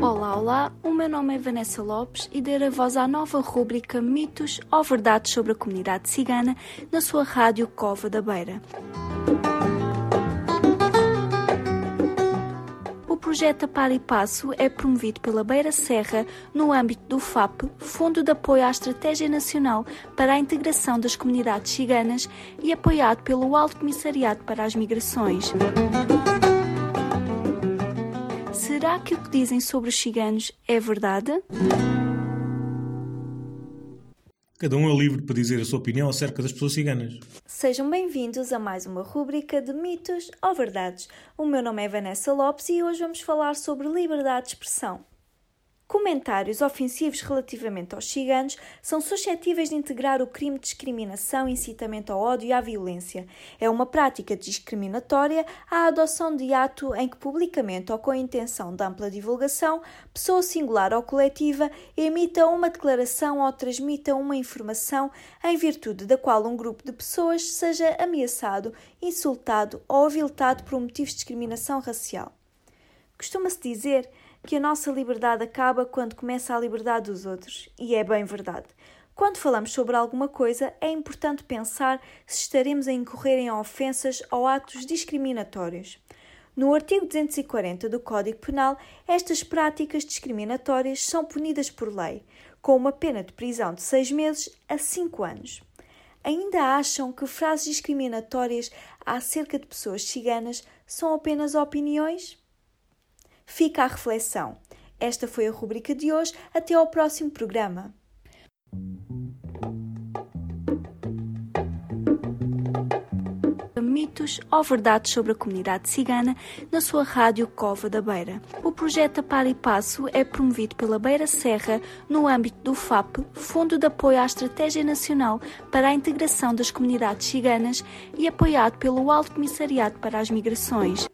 Olá, olá, o meu nome é Vanessa Lopes e darei voz à nova rúbrica Mitos ou Verdades sobre a Comunidade Cigana na sua rádio Cova da Beira. Projeto Par e Passo é promovido pela Beira Serra no âmbito do FAP, Fundo de Apoio à Estratégia Nacional para a Integração das Comunidades Ciganas e apoiado pelo Alto Comissariado para as Migrações. Será que o que dizem sobre os ciganos é verdade? Cada um é livre para dizer a sua opinião acerca das pessoas ciganas. Sejam bem-vindos a mais uma rúbrica de mitos ou verdades. O meu nome é Vanessa Lopes e hoje vamos falar sobre liberdade de expressão. Comentários ofensivos relativamente aos ciganos são suscetíveis de integrar o crime de discriminação, incitamento ao ódio e à violência. É uma prática discriminatória a adoção de ato em que publicamente ou com a intenção de ampla divulgação, pessoa singular ou coletiva emita uma declaração ou transmita uma informação em virtude da qual um grupo de pessoas seja ameaçado, insultado ou aviltado por um motivo de discriminação racial. Costuma-se dizer que a nossa liberdade acaba quando começa a liberdade dos outros, e é bem verdade. Quando falamos sobre alguma coisa, é importante pensar se estaremos a incorrer em ofensas ou atos discriminatórios. No artigo 240 do Código Penal, estas práticas discriminatórias são punidas por lei, com uma pena de prisão de seis meses a cinco anos. Ainda acham que frases discriminatórias acerca de pessoas ciganas são apenas opiniões? Fica a reflexão. Esta foi a rubrica de hoje. Até ao próximo programa. Mitos ou verdades sobre a comunidade cigana na sua rádio Cova da Beira. O projeto Par e Passo é promovido pela Beira Serra no âmbito do FAP, Fundo de Apoio à Estratégia Nacional para a Integração das Comunidades Ciganas e apoiado pelo Alto Comissariado para as Migrações.